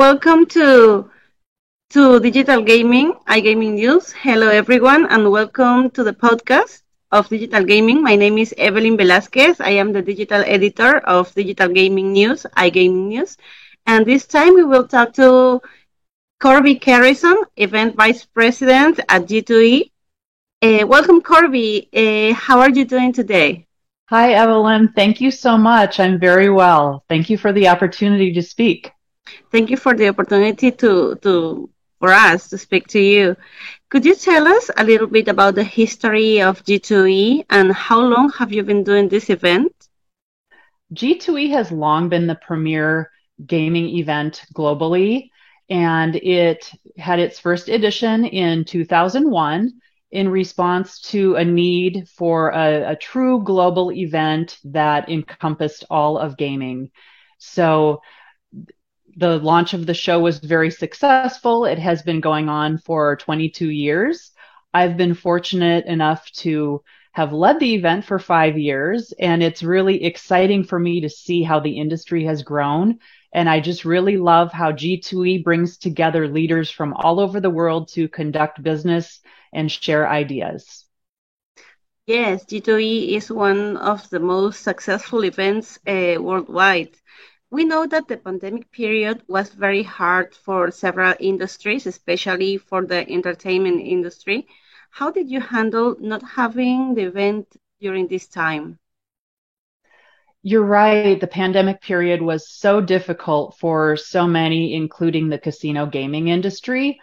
Welcome to to Digital Gaming, iGaming News. Hello, everyone, and welcome to the podcast of Digital Gaming. My name is Evelyn Velasquez. I am the digital editor of Digital Gaming News, iGaming News. And this time we will talk to Korbi Carrison, Event Vice President at G2E. Uh, welcome, Korbi. Uh, how are you doing today? Hi, Evelyn. Thank you so much. I'm very well. Thank you for the opportunity to speak. Thank you for the opportunity to, to for us to speak to you. Could you tell us a little bit about the history of G2E and how long have you been doing this event? G2E has long been the premier gaming event globally, and it had its first edition in 2001 in response to a need for a, a true global event that encompassed all of gaming. So the launch of the show was very successful. It has been going on for 22 years. I've been fortunate enough to have led the event for five years, and it's really exciting for me to see how the industry has grown. And I just really love how G2E brings together leaders from all over the world to conduct business and share ideas. Yes, G2E is one of the most successful events uh, worldwide. We know that the pandemic period was very hard for several industries, especially for the entertainment industry. How did you handle not having the event during this time? You're right. The pandemic period was so difficult for so many, including the casino gaming industry.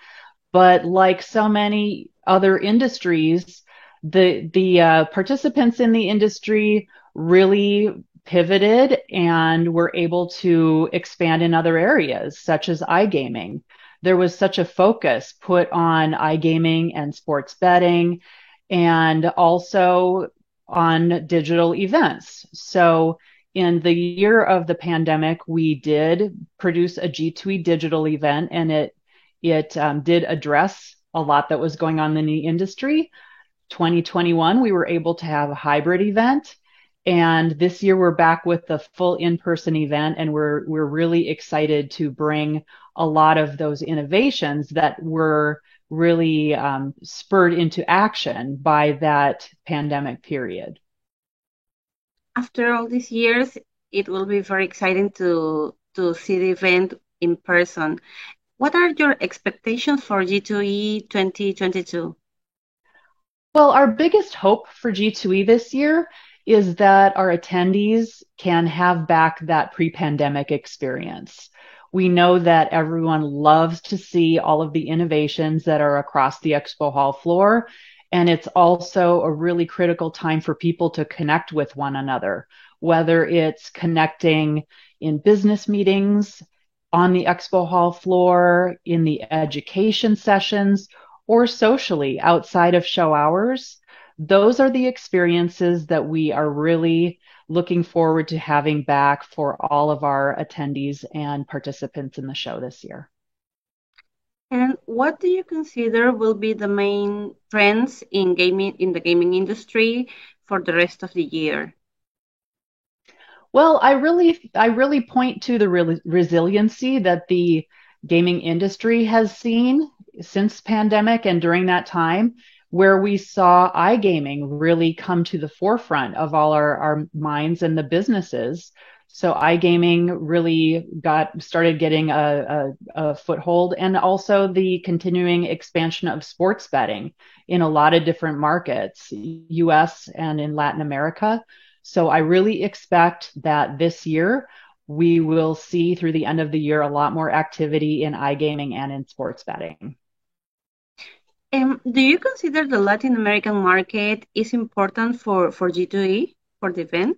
But like so many other industries, the the uh, participants in the industry really pivoted and were able to expand in other areas, such as iGaming. There was such a focus put on iGaming and sports betting and also on digital events. So in the year of the pandemic, we did produce a G2E digital event and it, it um, did address a lot that was going on in the industry. 2021, we were able to have a hybrid event and this year we're back with the full in-person event and we're we're really excited to bring a lot of those innovations that were really um, spurred into action by that pandemic period. After all these years, it will be very exciting to to see the event in person. What are your expectations for G2E 2022? Well, our biggest hope for G2E this year is that our attendees can have back that pre pandemic experience. We know that everyone loves to see all of the innovations that are across the expo hall floor. And it's also a really critical time for people to connect with one another, whether it's connecting in business meetings, on the expo hall floor, in the education sessions, or socially outside of show hours those are the experiences that we are really looking forward to having back for all of our attendees and participants in the show this year. And what do you consider will be the main trends in gaming in the gaming industry for the rest of the year? Well, I really I really point to the re- resiliency that the gaming industry has seen since pandemic and during that time where we saw iGaming really come to the forefront of all our, our minds and the businesses. So iGaming really got started getting a, a, a, foothold, and also the continuing expansion of sports betting in a lot of different markets, U.S. and in Latin America. So I really expect that this year we will see through the end of the year a lot more activity in iGaming and in sports betting. Um, do you consider the Latin American market is important for, for G2E, for the event?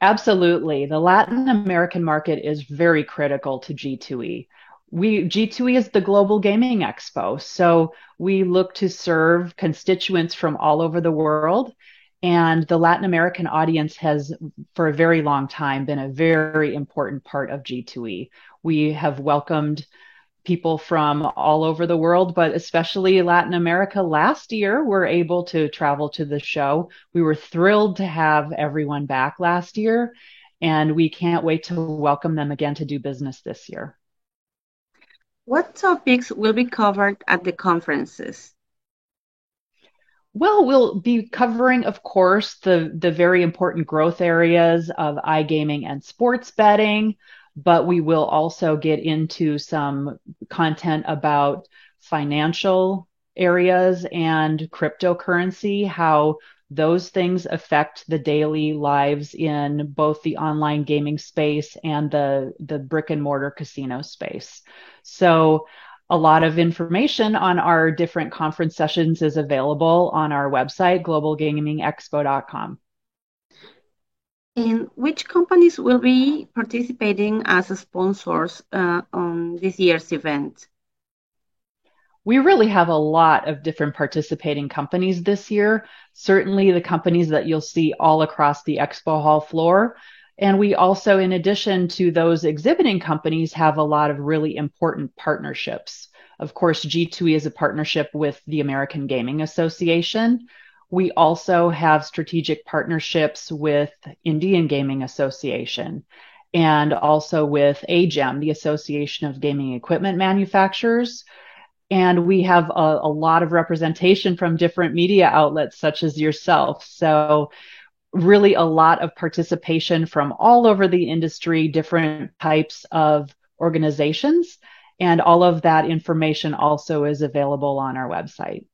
Absolutely. The Latin American market is very critical to G2E. We G2E is the global gaming expo, so we look to serve constituents from all over the world. And the Latin American audience has, for a very long time, been a very important part of G2E. We have welcomed people from all over the world, but especially Latin America. Last year, were able to travel to the show. We were thrilled to have everyone back last year, and we can't wait to welcome them again to do business this year. What topics will be covered at the conferences? Well, we'll be covering, of course, the, the very important growth areas of iGaming and sports betting, but we will also get into some content about financial areas and cryptocurrency, how those things affect the daily lives in both the online gaming space and the, the brick and mortar casino space. So a lot of information on our different conference sessions is available on our website, globalgamingexpo.com. And which companies will be participating as sponsors uh, on this year's event? We really have a lot of different participating companies this year. Certainly the companies that you'll see all across the expo hall floor and we also, in addition to those exhibiting companies, have a lot of really important partnerships. Of course, G2E is a partnership with the American Gaming Association. We also have strategic partnerships with Indian Gaming Association and also with AGEM, the Association of Gaming Equipment Manufacturers. And we have a, a lot of representation from different media outlets such as yourself. So really a lot of participation from all over the industry, different types of organizations. And all of that information also is available on our website.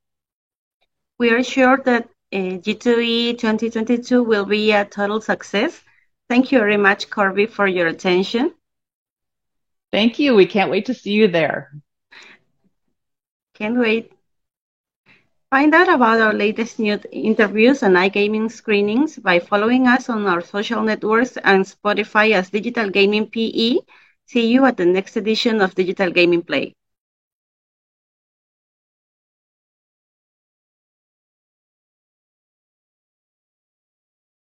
We are sure that uh, G2E 2022 will be a total success. Thank you very much, Korbi, for your attention. Thank you. We can't wait to see you there. Can't wait. Find out about our latest new interviews and iGaming screenings by following us on our social networks and Spotify as Digital Gaming PE. See you at the next edition of Digital Gaming Play.